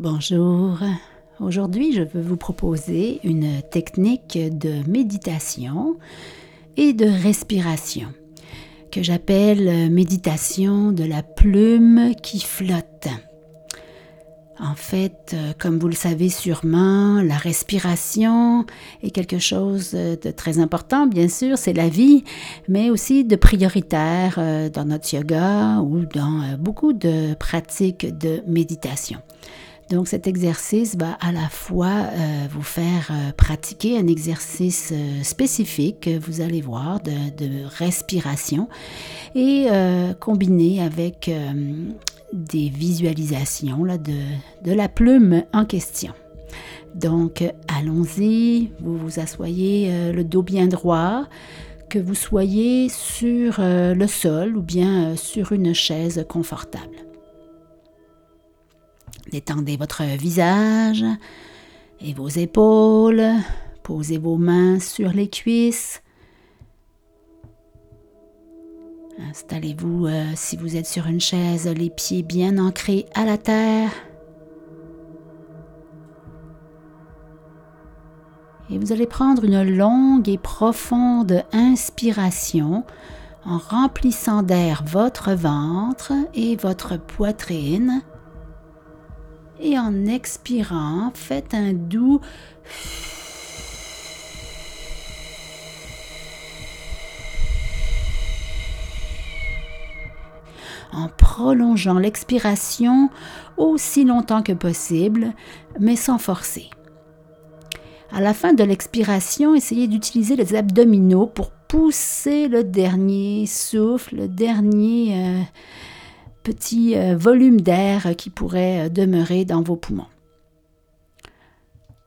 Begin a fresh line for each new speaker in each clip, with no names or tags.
Bonjour. Aujourd'hui, je veux vous proposer une technique de méditation et de respiration que j'appelle méditation de la plume qui flotte. En fait, comme vous le savez sûrement, la respiration est quelque chose de très important, bien sûr, c'est la vie, mais aussi de prioritaire euh, dans notre yoga ou dans euh, beaucoup de pratiques de méditation. Donc cet exercice va à la fois vous faire pratiquer un exercice spécifique, vous allez voir, de, de respiration, et combiner avec des visualisations là, de, de la plume en question. Donc, allons-y, vous vous asseyez euh, le dos bien droit, que vous soyez sur euh, le sol ou bien euh, sur une chaise confortable. Détendez votre visage et vos épaules, posez vos mains sur les cuisses Installez-vous euh, si vous êtes sur une chaise, les pieds bien ancrés à la terre. Et vous allez prendre une longue et profonde inspiration en remplissant d'air votre ventre et votre poitrine. Et en expirant, faites un doux en prolongeant l'expiration aussi longtemps que possible, mais sans forcer. À la fin de l'expiration, essayez d'utiliser les abdominaux pour pousser le dernier souffle, le dernier euh, petit euh, volume d'air qui pourrait euh, demeurer dans vos poumons.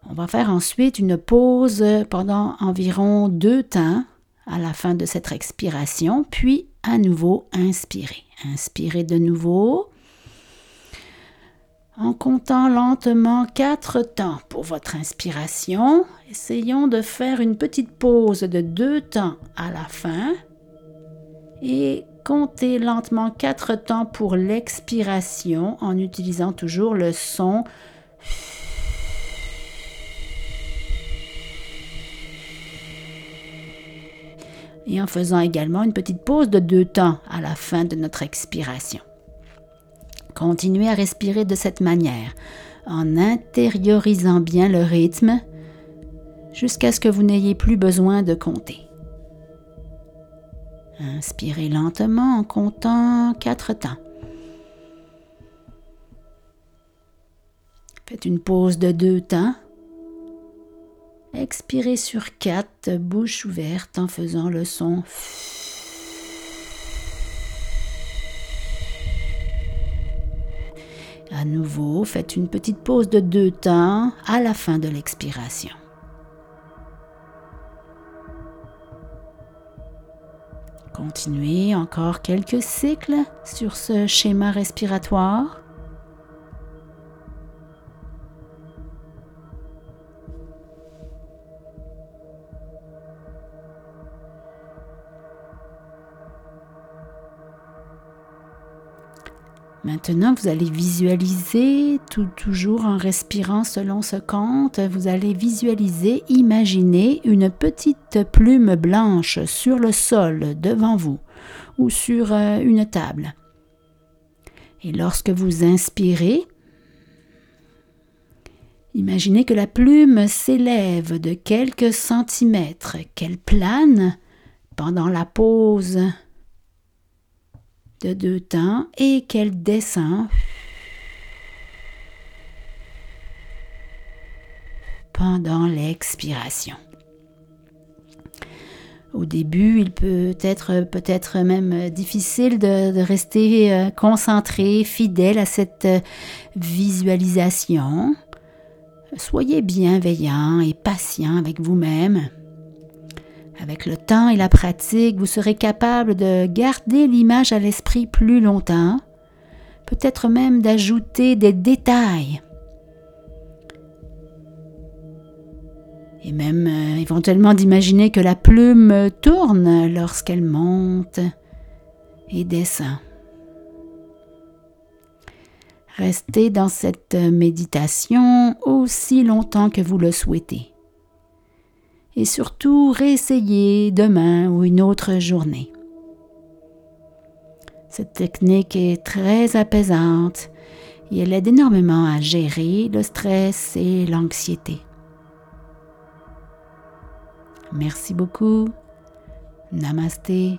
On va faire ensuite une pause pendant environ deux temps à la fin de cette expiration, puis à nouveau inspirer. Inspirez de nouveau en comptant lentement quatre temps pour votre inspiration. Essayons de faire une petite pause de deux temps à la fin et comptez lentement quatre temps pour l'expiration en utilisant toujours le son et en faisant également une petite pause de deux temps à la fin de notre expiration. Continuez à respirer de cette manière, en intériorisant bien le rythme jusqu'à ce que vous n'ayez plus besoin de compter. Inspirez lentement en comptant quatre temps. Faites une pause de deux temps Expirez sur quatre, bouche ouverte en faisant le son. À nouveau, faites une petite pause de deux temps à la fin de l'expiration. Continuez encore quelques cycles sur ce schéma respiratoire. Maintenant, vous allez visualiser, tout, toujours en respirant selon ce compte, vous allez visualiser, imaginer une petite plume blanche sur le sol devant vous ou sur euh, une table. Et lorsque vous inspirez, imaginez que la plume s'élève de quelques centimètres, qu'elle plane pendant la pause de deux temps et qu'elle descend pendant l'expiration. Au début, il peut être peut-être même difficile de, rester euh, concentré, fidèle à cette euh, visualisation. Soyez bienveillant et patient avec vous-même. Avec le temps et la pratique, vous serez capable de garder l'image à l'esprit plus longtemps, peut-être même d'ajouter des détails. Et même euh, éventuellement d'imaginer que la plume tourne lorsqu'elle monte et descend. Restez dans cette méditation aussi longtemps que vous le souhaitez. Et surtout, réessayez demain ou une autre journée. Cette technique est très apaisante et elle aide énormément à gérer le stress et l'anxiété. Merci beaucoup. Namasté.